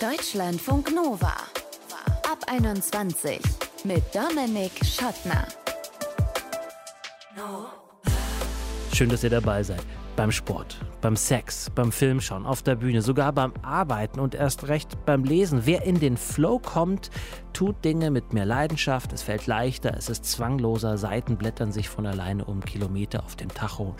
Deutschlandfunk Nova. Ab 21 mit Dominik Schottner. Schön, dass ihr dabei seid. Beim Sport, beim Sex, beim Filmschauen, auf der Bühne, sogar beim Arbeiten und erst recht beim Lesen. Wer in den Flow kommt, tut Dinge mit mehr Leidenschaft, es fällt leichter, es ist zwangloser, Seiten blättern sich von alleine um Kilometer auf dem Tacho,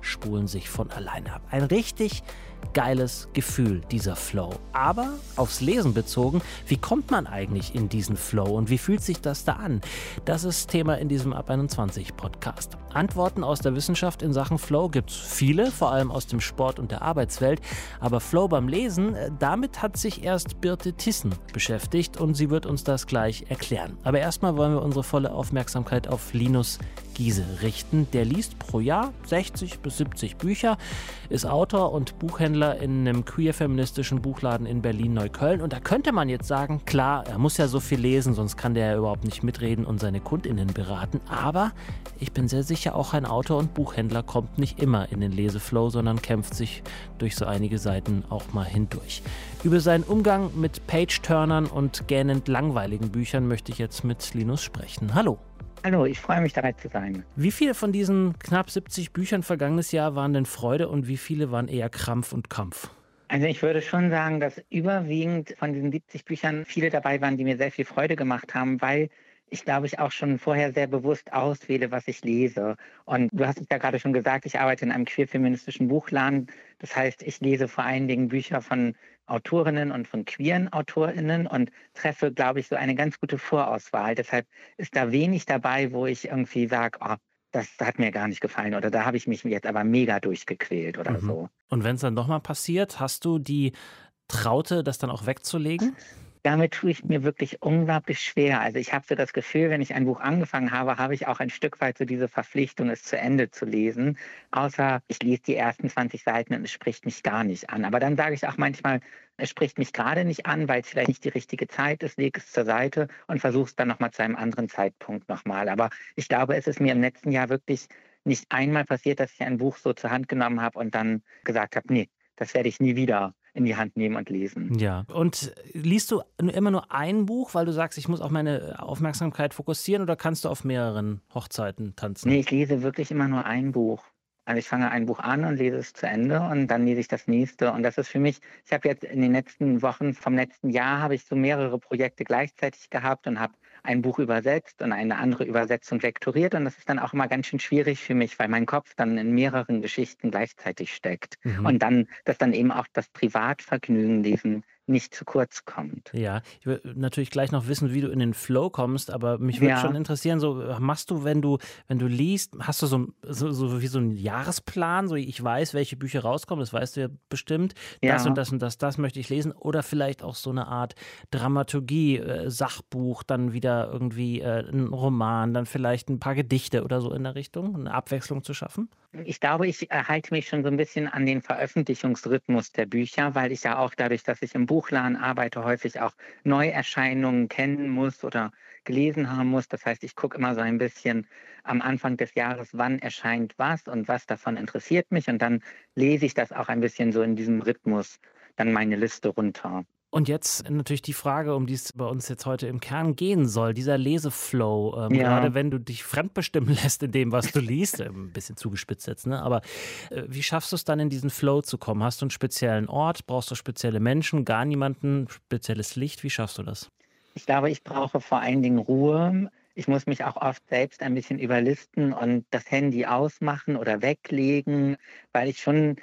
spulen sich von alleine ab. Ein richtig geiles Gefühl, dieser Flow. Aber aufs Lesen bezogen, wie kommt man eigentlich in diesen Flow und wie fühlt sich das da an? Das ist Thema in diesem Ab 21 Podcast. Antworten aus der Wissenschaft in Sachen Flow gibt es viele, vor allem aus dem Sport und der Arbeitswelt. Aber Flow beim Lesen, äh, damit hat sich erst Birte Tissen beschäftigt und sie wird uns das gleich erklären. Aber erstmal wollen wir unsere volle Aufmerksamkeit auf Linus Giese richten. Der liest pro Jahr 60 bis 70 Bücher, ist Autor und Buchhändler in einem queer-feministischen Buchladen in Berlin-Neukölln. Und da könnte man jetzt sagen, klar, er muss ja so viel lesen, sonst kann der ja überhaupt nicht mitreden und seine KundInnen beraten. Aber ich bin sehr sicher, auch ein Autor und Buchhändler kommt nicht immer in den Leseflow, sondern kämpft sich durch so einige Seiten auch mal hindurch. Über seinen Umgang mit Page-Turnern und gähnend langweiligen Büchern möchte ich jetzt mit Linus sprechen. Hallo. Hallo, ich freue mich dabei zu sein. Wie viele von diesen knapp 70 Büchern vergangenes Jahr waren denn Freude und wie viele waren eher Krampf und Kampf? Also ich würde schon sagen, dass überwiegend von diesen 70 Büchern viele dabei waren, die mir sehr viel Freude gemacht haben, weil ich glaube, ich auch schon vorher sehr bewusst auswähle, was ich lese. Und du hast es ja gerade schon gesagt, ich arbeite in einem queer-feministischen Buchladen. Das heißt, ich lese vor allen Dingen Bücher von Autorinnen und von queeren Autorinnen und treffe, glaube ich, so eine ganz gute Vorauswahl. Deshalb ist da wenig dabei, wo ich irgendwie sage, oh, das hat mir gar nicht gefallen oder da habe ich mich jetzt aber mega durchgequält oder mhm. so. Und wenn es dann nochmal passiert, hast du die Traute, das dann auch wegzulegen? Damit tue ich mir wirklich unglaublich schwer. Also ich habe so das Gefühl, wenn ich ein Buch angefangen habe, habe ich auch ein Stück weit so diese Verpflichtung, es zu Ende zu lesen. Außer ich lese die ersten 20 Seiten und es spricht mich gar nicht an. Aber dann sage ich auch manchmal, es spricht mich gerade nicht an, weil es vielleicht nicht die richtige Zeit ist, lege es zur Seite und versuche es dann nochmal zu einem anderen Zeitpunkt nochmal. Aber ich glaube, es ist mir im letzten Jahr wirklich nicht einmal passiert, dass ich ein Buch so zur Hand genommen habe und dann gesagt habe, nee, das werde ich nie wieder in die Hand nehmen und lesen. Ja. Und liest du immer nur ein Buch, weil du sagst, ich muss auch meine Aufmerksamkeit fokussieren oder kannst du auf mehreren Hochzeiten tanzen? Nee, ich lese wirklich immer nur ein Buch. Also ich fange ein Buch an und lese es zu Ende und dann lese ich das nächste. Und das ist für mich, ich habe jetzt in den letzten Wochen vom letzten Jahr habe ich so mehrere Projekte gleichzeitig gehabt und habe ein Buch übersetzt und eine andere Übersetzung lektoriert. Und das ist dann auch immer ganz schön schwierig für mich, weil mein Kopf dann in mehreren Geschichten gleichzeitig steckt. Mhm. Und dann, dass dann eben auch das Privatvergnügen lesen nicht zu kurz kommt. Ja, ich will natürlich gleich noch wissen, wie du in den Flow kommst, aber mich würde ja. schon interessieren, so machst du, wenn du, wenn du liest, hast du so, so, so wie so einen Jahresplan, so ich weiß, welche Bücher rauskommen, das weißt du ja bestimmt, ja. das und das und das, das möchte ich lesen oder vielleicht auch so eine Art Dramaturgie, äh, Sachbuch, dann wieder irgendwie äh, ein Roman, dann vielleicht ein paar Gedichte oder so in der Richtung, eine Abwechslung zu schaffen? Ich glaube, ich halte mich schon so ein bisschen an den Veröffentlichungsrhythmus der Bücher, weil ich ja auch dadurch, dass ich im Buchladen arbeite, häufig auch Neuerscheinungen kennen muss oder gelesen haben muss. Das heißt, ich gucke immer so ein bisschen am Anfang des Jahres, wann erscheint was und was davon interessiert mich. Und dann lese ich das auch ein bisschen so in diesem Rhythmus, dann meine Liste runter. Und jetzt natürlich die Frage, um die es bei uns jetzt heute im Kern gehen soll, dieser Leseflow, ähm, ja. gerade wenn du dich fremdbestimmen lässt in dem, was du liest, äh, ein bisschen zugespitzt jetzt, ne? aber äh, wie schaffst du es dann in diesen Flow zu kommen? Hast du einen speziellen Ort, brauchst du spezielle Menschen, gar niemanden, spezielles Licht, wie schaffst du das? Ich glaube, ich brauche vor allen Dingen Ruhe. Ich muss mich auch oft selbst ein bisschen überlisten und das Handy ausmachen oder weglegen, weil ich schon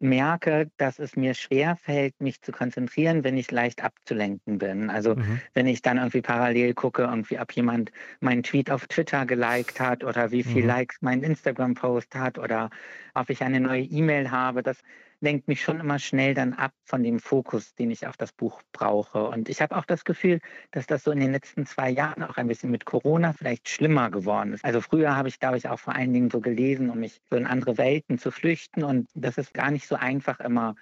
merke, dass es mir schwer fällt, mich zu konzentrieren, wenn ich leicht abzulenken bin. Also mhm. wenn ich dann irgendwie parallel gucke, irgendwie ob jemand meinen Tweet auf Twitter geliked hat oder wie viel mhm. Likes mein Instagram-Post hat oder ob ich eine neue E-Mail habe. Das lenkt mich schon immer schnell dann ab von dem Fokus, den ich auf das Buch brauche. Und ich habe auch das Gefühl, dass das so in den letzten zwei Jahren auch ein bisschen mit Corona vielleicht schlimmer geworden ist. Also früher habe ich, glaube ich, auch vor allen Dingen so gelesen, um mich so in andere Welten zu flüchten. Und das ist gar nicht so einfach immer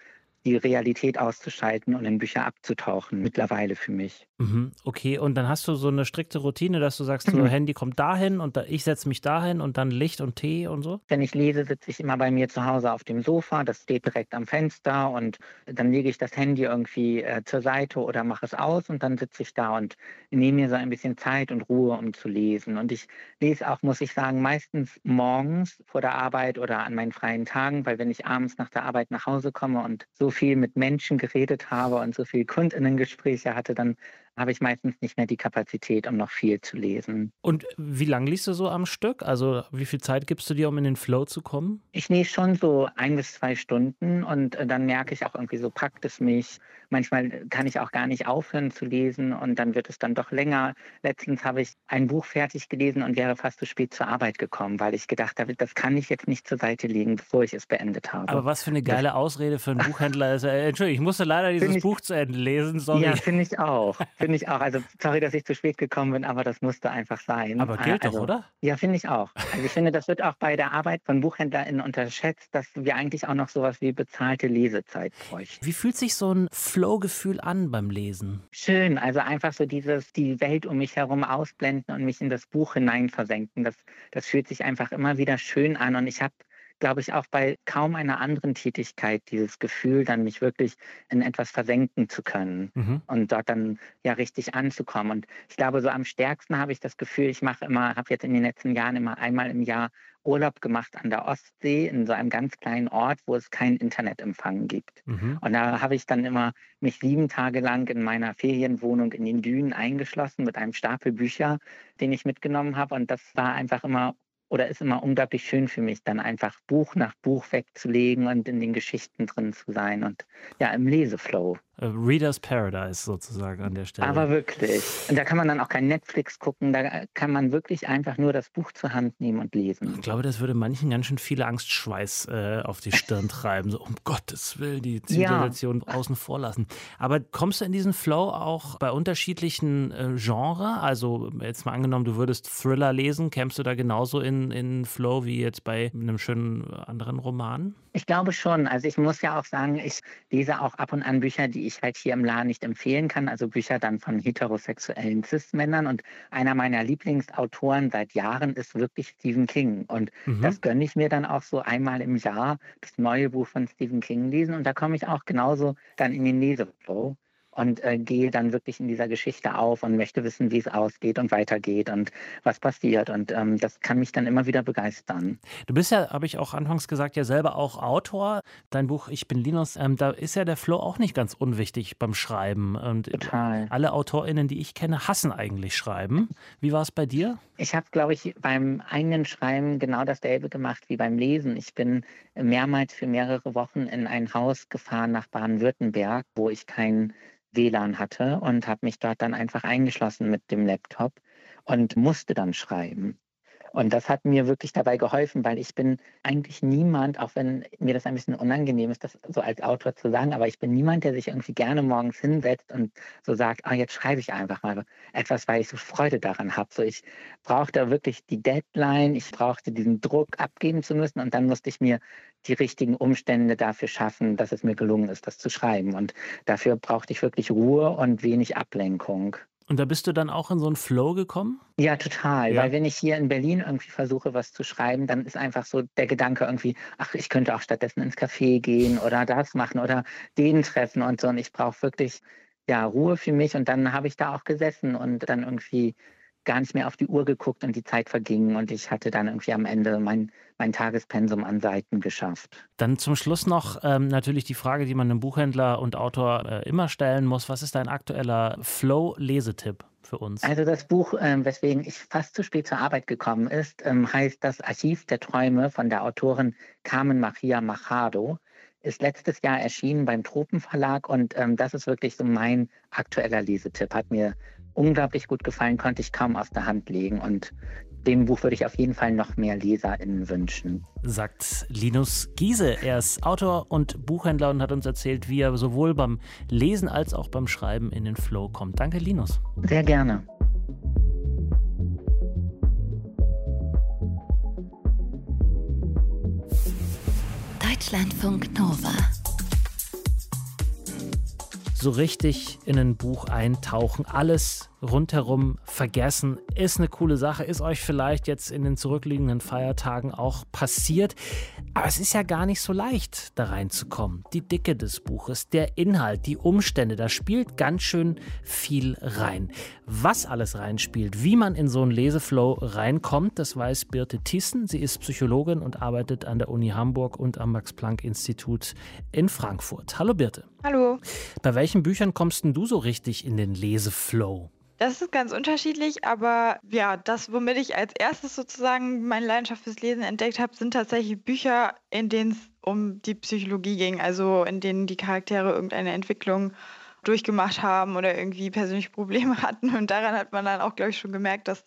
die Realität auszuschalten und in Bücher abzutauchen, mittlerweile für mich. Mhm, okay, und dann hast du so eine strikte Routine, dass du sagst, so, Handy kommt dahin und da, ich setze mich dahin und dann Licht und Tee und so? Wenn ich lese, sitze ich immer bei mir zu Hause auf dem Sofa, das steht direkt am Fenster und dann lege ich das Handy irgendwie äh, zur Seite oder mache es aus und dann sitze ich da und nehme mir so ein bisschen Zeit und Ruhe, um zu lesen. Und ich lese auch, muss ich sagen, meistens morgens vor der Arbeit oder an meinen freien Tagen, weil wenn ich abends nach der Arbeit nach Hause komme und so viel mit Menschen geredet habe und so viel Kundinnengespräche hatte, dann habe ich meistens nicht mehr die Kapazität, um noch viel zu lesen. Und wie lange liest du so am Stück? Also wie viel Zeit gibst du dir, um in den Flow zu kommen? Ich lese schon so ein bis zwei Stunden und äh, dann merke ich auch irgendwie so, packt es mich. Manchmal kann ich auch gar nicht aufhören zu lesen und dann wird es dann doch länger. Letztens habe ich ein Buch fertig gelesen und wäre fast zu spät zur Arbeit gekommen, weil ich gedacht habe, das kann ich jetzt nicht zur Seite legen, bevor ich es beendet habe. Aber was für eine geile Ausrede für einen Buchhändler ist. Äh, Entschuldigung, ich musste leider dieses ich, Buch zu Ende lesen. Sorry. Ja, finde ich auch. Finde ich auch. Also sorry, dass ich zu spät gekommen bin, aber das musste einfach sein. Aber gilt also, doch, oder? Ja, finde ich auch. Also ich finde, das wird auch bei der Arbeit von BuchhändlerInnen unterschätzt, dass wir eigentlich auch noch sowas wie bezahlte Lesezeit bräuchten. Wie fühlt sich so ein Flow-Gefühl an beim Lesen? Schön, also einfach so dieses, die Welt um mich herum ausblenden und mich in das Buch hinein versenken. Das, das fühlt sich einfach immer wieder schön an und ich habe glaube ich, auch bei kaum einer anderen Tätigkeit dieses Gefühl, dann mich wirklich in etwas versenken zu können mhm. und dort dann ja richtig anzukommen. Und ich glaube, so am stärksten habe ich das Gefühl, ich mache immer, habe jetzt in den letzten Jahren immer einmal im Jahr Urlaub gemacht an der Ostsee in so einem ganz kleinen Ort, wo es keinen Internetempfang gibt. Mhm. Und da habe ich dann immer mich sieben Tage lang in meiner Ferienwohnung in den Dünen eingeschlossen mit einem Stapel Bücher, den ich mitgenommen habe. Und das war einfach immer oder ist immer unglaublich schön für mich, dann einfach Buch nach Buch wegzulegen und in den Geschichten drin zu sein und ja, im Leseflow. Reader's Paradise sozusagen an der Stelle. Aber wirklich. Und da kann man dann auch kein Netflix gucken, da kann man wirklich einfach nur das Buch zur Hand nehmen und lesen. Ich glaube, das würde manchen ganz schön viele Angstschweiß äh, auf die Stirn treiben. So, um Gottes Willen, die Zivilisation ja. außen vor lassen. Aber kommst du in diesen Flow auch bei unterschiedlichen äh, Genres? Also jetzt mal angenommen, du würdest Thriller lesen, kämst du da genauso in, in Flow wie jetzt bei einem schönen anderen Roman? Ich glaube schon. Also ich muss ja auch sagen, ich lese auch ab und an Bücher, die ich halt hier im Laden nicht empfehlen kann. Also Bücher dann von heterosexuellen Cis-Männern. Und einer meiner Lieblingsautoren seit Jahren ist wirklich Stephen King. Und mhm. das gönne ich mir dann auch so einmal im Jahr, das neue Buch von Stephen King lesen. Und da komme ich auch genauso dann in den Leseflow und äh, gehe dann wirklich in dieser Geschichte auf und möchte wissen, wie es ausgeht und weitergeht und was passiert. Und ähm, das kann mich dann immer wieder begeistern. Du bist ja, habe ich auch anfangs gesagt, ja selber auch Autor. Dein Buch Ich bin Linus, ähm, da ist ja der Flow auch nicht ganz unwichtig beim Schreiben. Und Total. Alle AutorInnen, die ich kenne, hassen eigentlich Schreiben. Wie war es bei dir? Ich habe, glaube ich, beim eigenen Schreiben genau dasselbe gemacht wie beim Lesen. Ich bin mehrmals für mehrere Wochen in ein Haus gefahren nach Baden-Württemberg, wo ich keinen WLAN hatte und habe mich dort dann einfach eingeschlossen mit dem Laptop und musste dann schreiben. Und das hat mir wirklich dabei geholfen, weil ich bin eigentlich niemand, auch wenn mir das ein bisschen unangenehm ist, das so als Autor zu sagen, aber ich bin niemand, der sich irgendwie gerne morgens hinsetzt und so sagt, ah, jetzt schreibe ich einfach mal etwas, weil ich so Freude daran habe. So, ich brauchte wirklich die Deadline, ich brauchte diesen Druck abgeben zu müssen und dann musste ich mir die richtigen Umstände dafür schaffen, dass es mir gelungen ist, das zu schreiben. Und dafür brauchte ich wirklich Ruhe und wenig Ablenkung. Und da bist du dann auch in so einen Flow gekommen? Ja, total. Ja. Weil wenn ich hier in Berlin irgendwie versuche, was zu schreiben, dann ist einfach so der Gedanke irgendwie, ach, ich könnte auch stattdessen ins Café gehen oder das machen oder den treffen und so. Und ich brauche wirklich ja, Ruhe für mich. Und dann habe ich da auch gesessen und dann irgendwie gar nicht mehr auf die Uhr geguckt und die Zeit verging und ich hatte dann irgendwie am Ende mein, mein Tagespensum an Seiten geschafft. Dann zum Schluss noch ähm, natürlich die Frage, die man einem Buchhändler und Autor äh, immer stellen muss. Was ist dein aktueller Flow-Lesetipp? Für uns? Also das Buch, ähm, weswegen ich fast zu spät zur Arbeit gekommen ist, ähm, heißt Das Archiv der Träume von der Autorin Carmen Maria Machado ist letztes Jahr erschienen beim Tropenverlag und ähm, das ist wirklich so mein aktueller Lesetipp. Hat mir unglaublich gut gefallen, konnte ich kaum aus der Hand legen und dem Buch würde ich auf jeden Fall noch mehr LeserInnen wünschen. Sagt Linus Giese. Er ist Autor und Buchhändler und hat uns erzählt, wie er sowohl beim Lesen als auch beim Schreiben in den Flow kommt. Danke, Linus. Sehr gerne. Deutschlandfunk Nova so richtig in ein Buch eintauchen, alles rundherum vergessen. Ist eine coole Sache, ist euch vielleicht jetzt in den zurückliegenden Feiertagen auch passiert. Aber es ist ja gar nicht so leicht, da reinzukommen. Die Dicke des Buches, der Inhalt, die Umstände, da spielt ganz schön viel rein. Was alles reinspielt, wie man in so einen Leseflow reinkommt, das weiß Birte Thyssen. Sie ist Psychologin und arbeitet an der Uni Hamburg und am Max-Planck-Institut in Frankfurt. Hallo Birte. Hallo. Bei welchen Büchern kommst denn du so richtig in den Leseflow? Das ist ganz unterschiedlich, aber ja, das, womit ich als erstes sozusagen meine Leidenschaft fürs Lesen entdeckt habe, sind tatsächlich Bücher, in denen es um die Psychologie ging, also in denen die Charaktere irgendeine Entwicklung durchgemacht haben oder irgendwie persönliche Probleme hatten. Und daran hat man dann auch, glaube ich, schon gemerkt, dass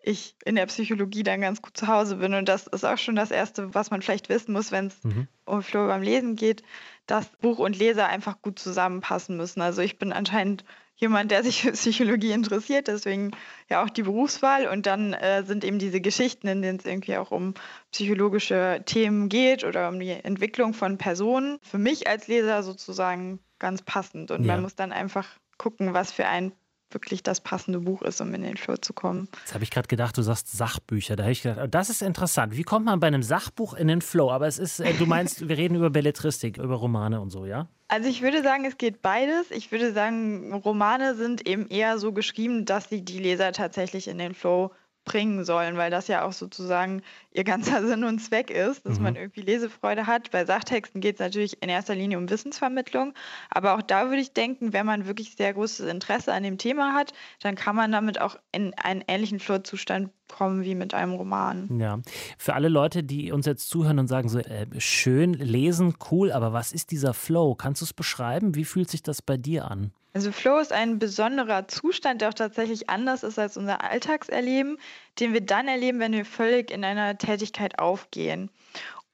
ich in der Psychologie dann ganz gut zu Hause bin. Und das ist auch schon das Erste, was man vielleicht wissen muss, wenn es mhm. um Flow beim Lesen geht, dass Buch und Leser einfach gut zusammenpassen müssen. Also ich bin anscheinend jemand, der sich für Psychologie interessiert, deswegen ja auch die Berufswahl. Und dann äh, sind eben diese Geschichten, in denen es irgendwie auch um psychologische Themen geht oder um die Entwicklung von Personen, für mich als Leser sozusagen ganz passend. Und ja. man muss dann einfach gucken, was für ein wirklich das passende Buch ist, um in den Flow zu kommen. Jetzt habe ich gerade gedacht, du sagst Sachbücher. Da habe ich gedacht, oh, das ist interessant. Wie kommt man bei einem Sachbuch in den Flow? Aber es ist, äh, du meinst, wir reden über Belletristik, über Romane und so, ja? Also ich würde sagen, es geht beides. Ich würde sagen, Romane sind eben eher so geschrieben, dass sie die Leser tatsächlich in den Flow bringen sollen, weil das ja auch sozusagen ihr ganzer Sinn und Zweck ist, dass mhm. man irgendwie Lesefreude hat. Bei Sachtexten geht es natürlich in erster Linie um Wissensvermittlung, aber auch da würde ich denken, wenn man wirklich sehr großes Interesse an dem Thema hat, dann kann man damit auch in einen ähnlichen Flurzustand kommen wie mit einem Roman. Ja, für alle Leute, die uns jetzt zuhören und sagen so, äh, schön, lesen, cool, aber was ist dieser Flow? Kannst du es beschreiben? Wie fühlt sich das bei dir an? Also Flow ist ein besonderer Zustand, der auch tatsächlich anders ist als unser Alltagserleben, den wir dann erleben, wenn wir völlig in einer Tätigkeit aufgehen.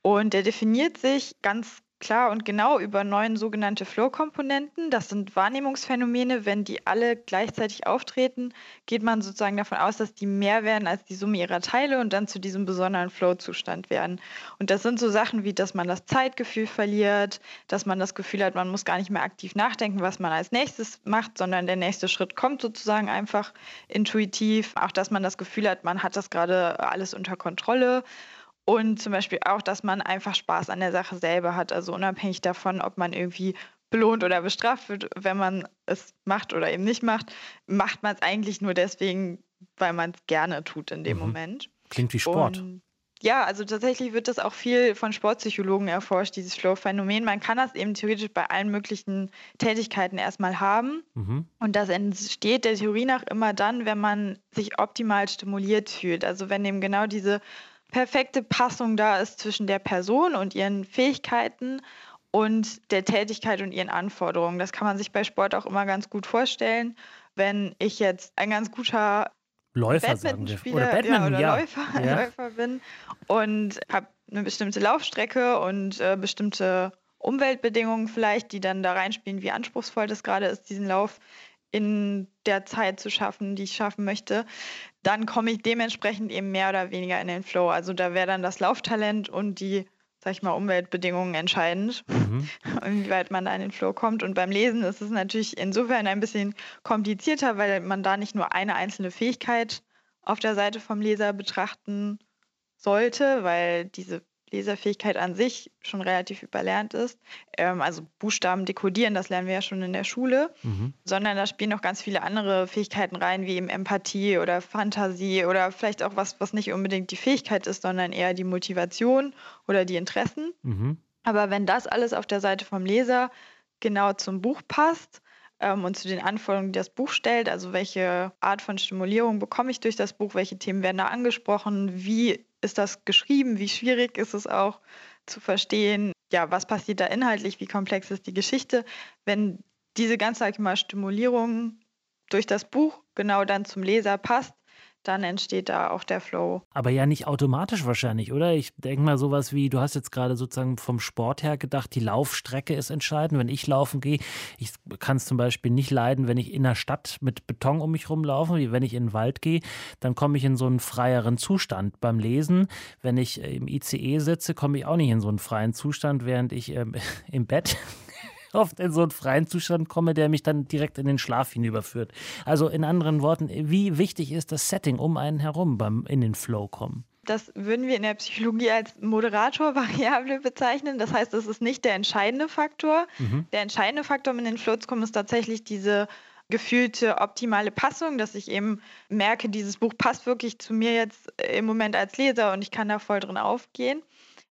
Und der definiert sich ganz klar und genau über neun sogenannte Flow-Komponenten. Das sind Wahrnehmungsphänomene. Wenn die alle gleichzeitig auftreten, geht man sozusagen davon aus, dass die mehr werden als die Summe ihrer Teile und dann zu diesem besonderen Flow-Zustand werden. Und das sind so Sachen wie, dass man das Zeitgefühl verliert, dass man das Gefühl hat, man muss gar nicht mehr aktiv nachdenken, was man als nächstes macht, sondern der nächste Schritt kommt sozusagen einfach intuitiv. Auch, dass man das Gefühl hat, man hat das gerade alles unter Kontrolle. Und zum Beispiel auch, dass man einfach Spaß an der Sache selber hat. Also unabhängig davon, ob man irgendwie belohnt oder bestraft wird, wenn man es macht oder eben nicht macht, macht man es eigentlich nur deswegen, weil man es gerne tut in dem mhm. Moment. Klingt wie Sport. Und ja, also tatsächlich wird das auch viel von Sportpsychologen erforscht, dieses Flow-Phänomen. Man kann das eben theoretisch bei allen möglichen Tätigkeiten erstmal haben. Mhm. Und das entsteht der Theorie nach immer dann, wenn man sich optimal stimuliert fühlt. Also wenn eben genau diese perfekte Passung da ist zwischen der Person und ihren Fähigkeiten und der Tätigkeit und ihren Anforderungen. Das kann man sich bei Sport auch immer ganz gut vorstellen. Wenn ich jetzt ein ganz guter Läufer Badmintonspieler oder, Badminton, ja, oder ja. Läufer, ja. Läufer, bin und habe eine bestimmte Laufstrecke und äh, bestimmte Umweltbedingungen vielleicht, die dann da reinspielen, wie anspruchsvoll das gerade ist, diesen Lauf in der Zeit zu schaffen, die ich schaffen möchte, dann komme ich dementsprechend eben mehr oder weniger in den Flow. Also da wäre dann das Lauftalent und die, sag ich mal, Umweltbedingungen entscheidend, mhm. inwieweit man da in den Flow kommt. Und beim Lesen ist es natürlich insofern ein bisschen komplizierter, weil man da nicht nur eine einzelne Fähigkeit auf der Seite vom Leser betrachten sollte, weil diese Leserfähigkeit an sich schon relativ überlernt ist. Ähm, also Buchstaben dekodieren, das lernen wir ja schon in der Schule, mhm. sondern da spielen noch ganz viele andere Fähigkeiten rein, wie eben Empathie oder Fantasie oder vielleicht auch was, was nicht unbedingt die Fähigkeit ist, sondern eher die Motivation oder die Interessen. Mhm. Aber wenn das alles auf der Seite vom Leser genau zum Buch passt, ähm, und zu den Anforderungen, die das Buch stellt. Also welche Art von Stimulierung bekomme ich durch das Buch, welche Themen werden da angesprochen, wie ist das geschrieben, wie schwierig ist es auch zu verstehen, ja, was passiert da inhaltlich, wie komplex ist die Geschichte. Wenn diese ganze Stimulierung durch das Buch genau dann zum Leser passt, dann entsteht da auch der Flow. Aber ja nicht automatisch wahrscheinlich, oder? Ich denke mal sowas wie, du hast jetzt gerade sozusagen vom Sport her gedacht, die Laufstrecke ist entscheidend. Wenn ich laufen gehe, ich kann es zum Beispiel nicht leiden, wenn ich in der Stadt mit Beton um mich rumlaufe, wie wenn ich in den Wald gehe, dann komme ich in so einen freieren Zustand. Beim Lesen, wenn ich im ICE sitze, komme ich auch nicht in so einen freien Zustand, während ich ähm, im Bett oft in so einen freien Zustand komme, der mich dann direkt in den Schlaf hinüberführt. Also in anderen Worten, wie wichtig ist das Setting um einen herum beim in den Flow kommen? Das würden wir in der Psychologie als Moderatorvariable bezeichnen. Das heißt, es ist nicht der entscheidende Faktor. Mhm. Der entscheidende Faktor, um in den Flow zu kommen, ist tatsächlich diese gefühlte optimale Passung, dass ich eben merke, dieses Buch passt wirklich zu mir jetzt im Moment als Leser und ich kann da voll drin aufgehen.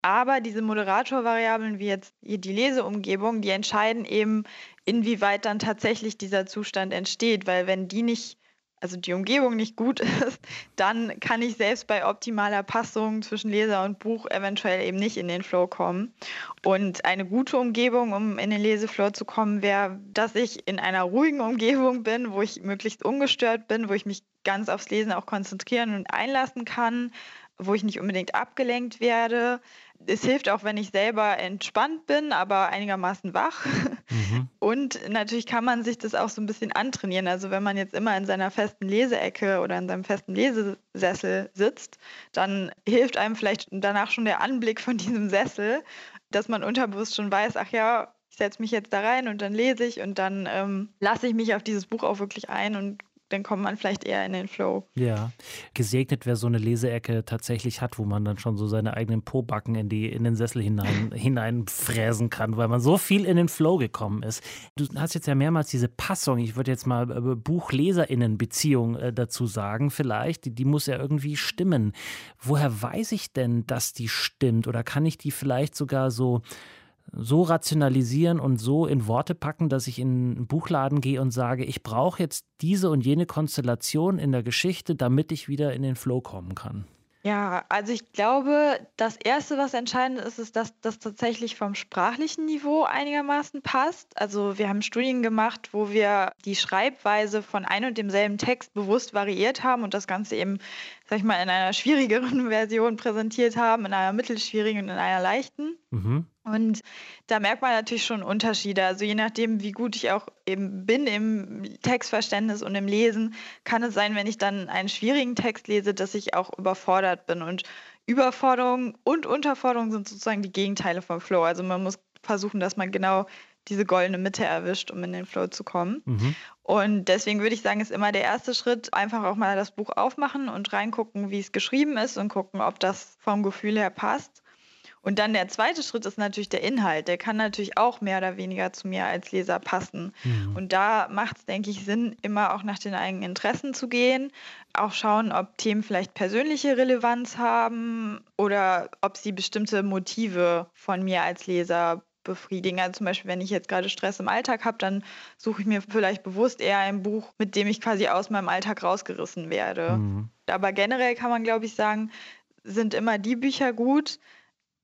Aber diese Moderatorvariablen wie jetzt die Leseumgebung, die entscheiden eben, inwieweit dann tatsächlich dieser Zustand entsteht, weil wenn die nicht also die Umgebung nicht gut ist, dann kann ich selbst bei optimaler Passung zwischen Leser und Buch eventuell eben nicht in den Flow kommen. Und eine gute Umgebung, um in den Leseflow zu kommen, wäre, dass ich in einer ruhigen Umgebung bin, wo ich möglichst ungestört bin, wo ich mich ganz aufs Lesen auch konzentrieren und einlassen kann, wo ich nicht unbedingt abgelenkt werde. Es hilft auch, wenn ich selber entspannt bin, aber einigermaßen wach. Mhm. Und natürlich kann man sich das auch so ein bisschen antrainieren. Also wenn man jetzt immer in seiner festen Leseecke oder in seinem festen Lesesessel sitzt, dann hilft einem vielleicht danach schon der Anblick von diesem Sessel, dass man unterbewusst schon weiß, ach ja, ich setze mich jetzt da rein und dann lese ich und dann ähm, lasse ich mich auf dieses Buch auch wirklich ein und dann kommt man vielleicht eher in den Flow. Ja, gesegnet, wer so eine Leseecke tatsächlich hat, wo man dann schon so seine eigenen Pobacken in, die, in den Sessel hinein, hineinfräsen kann, weil man so viel in den Flow gekommen ist. Du hast jetzt ja mehrmals diese Passung, ich würde jetzt mal äh, Buch-LeserInnen-Beziehung äh, dazu sagen, vielleicht, die, die muss ja irgendwie stimmen. Woher weiß ich denn, dass die stimmt? Oder kann ich die vielleicht sogar so so rationalisieren und so in Worte packen, dass ich in einen Buchladen gehe und sage, ich brauche jetzt diese und jene Konstellation in der Geschichte, damit ich wieder in den Flow kommen kann? Ja, also ich glaube, das Erste, was entscheidend ist, ist, dass das tatsächlich vom sprachlichen Niveau einigermaßen passt. Also wir haben Studien gemacht, wo wir die Schreibweise von ein und demselben Text bewusst variiert haben und das Ganze eben, sag ich mal, in einer schwierigeren Version präsentiert haben, in einer mittelschwierigen und in einer leichten. Mhm. Und da merkt man natürlich schon Unterschiede. Also je nachdem, wie gut ich auch eben bin im Textverständnis und im Lesen, kann es sein, wenn ich dann einen schwierigen Text lese, dass ich auch überfordert bin. Und Überforderung und Unterforderung sind sozusagen die Gegenteile vom Flow. Also man muss versuchen, dass man genau diese goldene Mitte erwischt, um in den Flow zu kommen. Mhm. Und deswegen würde ich sagen, ist immer der erste Schritt, einfach auch mal das Buch aufmachen und reingucken, wie es geschrieben ist und gucken, ob das vom Gefühl her passt. Und dann der zweite Schritt ist natürlich der Inhalt. Der kann natürlich auch mehr oder weniger zu mir als Leser passen. Mhm. Und da macht es, denke ich, Sinn, immer auch nach den eigenen Interessen zu gehen. Auch schauen, ob Themen vielleicht persönliche Relevanz haben oder ob sie bestimmte Motive von mir als Leser befriedigen. Also zum Beispiel, wenn ich jetzt gerade Stress im Alltag habe, dann suche ich mir vielleicht bewusst eher ein Buch, mit dem ich quasi aus meinem Alltag rausgerissen werde. Mhm. Aber generell kann man, glaube ich, sagen, sind immer die Bücher gut,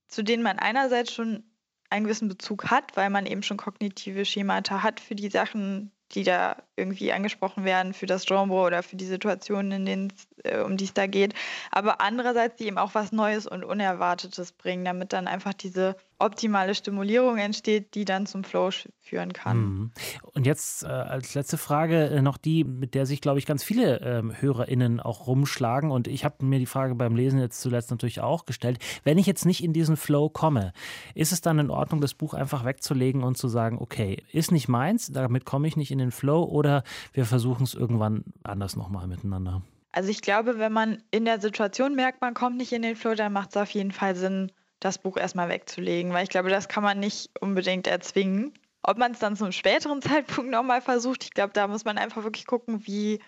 zu denen man einerseits schon einen gewissen Bezug hat, weil man eben schon kognitive Schemata hat für die Sachen, die da irgendwie angesprochen werden für das Genre oder für die Situationen, in denen äh, um die es da geht. Aber andererseits, die eben auch was Neues und Unerwartetes bringen, damit dann einfach diese optimale Stimulierung entsteht, die dann zum Flow führen kann. Mhm. Und jetzt äh, als letzte Frage äh, noch die, mit der sich, glaube ich, ganz viele ähm, HörerInnen auch rumschlagen. Und ich habe mir die Frage beim Lesen jetzt zuletzt natürlich auch gestellt. Wenn ich jetzt nicht in diesen Flow komme, ist es dann in Ordnung, das Buch einfach wegzulegen und zu sagen, okay, ist nicht meins, damit komme ich nicht in den Flow oder wir versuchen es irgendwann anders nochmal miteinander? Also ich glaube, wenn man in der Situation merkt, man kommt nicht in den Flow, dann macht es auf jeden Fall Sinn, das Buch erstmal wegzulegen, weil ich glaube, das kann man nicht unbedingt erzwingen. Ob man es dann zu einem späteren Zeitpunkt nochmal versucht, ich glaube, da muss man einfach wirklich gucken, wie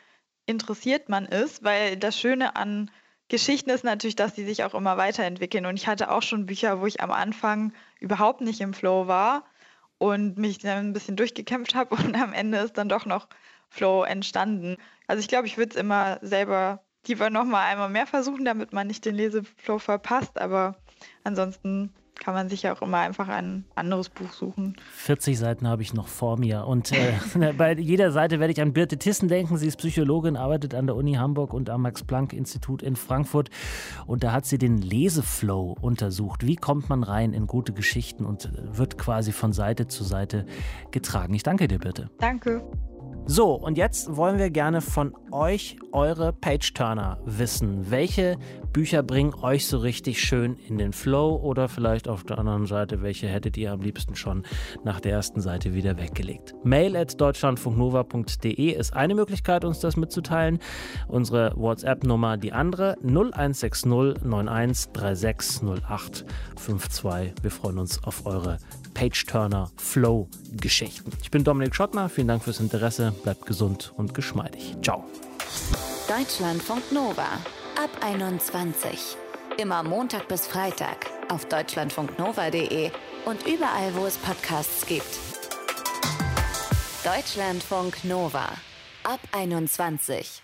interessiert man ist, weil das Schöne an Geschichten ist natürlich, dass die sich auch immer weiterentwickeln. Und ich hatte auch schon Bücher, wo ich am Anfang überhaupt nicht im Flow war und mich dann ein bisschen durchgekämpft habe und am Ende ist dann doch noch Flow entstanden. Also ich glaube, ich würde es immer selber lieber nochmal einmal mehr versuchen, damit man nicht den Leseflow verpasst, aber ansonsten kann man sich ja auch immer einfach ein anderes Buch suchen. 40 Seiten habe ich noch vor mir. Und äh, bei jeder Seite werde ich an Birte Tissen denken. Sie ist Psychologin, arbeitet an der Uni Hamburg und am Max-Planck-Institut in Frankfurt. Und da hat sie den Leseflow untersucht. Wie kommt man rein in gute Geschichten und wird quasi von Seite zu Seite getragen. Ich danke dir, Birte. Danke. So, und jetzt wollen wir gerne von euch eure Page-Turner wissen. Welche Bücher bringen euch so richtig schön in den Flow oder vielleicht auf der anderen Seite, welche hättet ihr am liebsten schon nach der ersten Seite wieder weggelegt? Mail at deutschlandfunknova.de ist eine Möglichkeit, uns das mitzuteilen. Unsere WhatsApp-Nummer die andere 0160 91 36 08 52. Wir freuen uns auf eure Page-Turner-Flow-Geschichten. Ich bin Dominik Schottner, vielen Dank fürs Interesse, bleibt gesund und geschmeidig. Ciao. Deutschlandfunk Nova ab 21. Immer Montag bis Freitag auf deutschlandfunknova.de und überall, wo es Podcasts gibt. Deutschlandfunk Nova ab 21.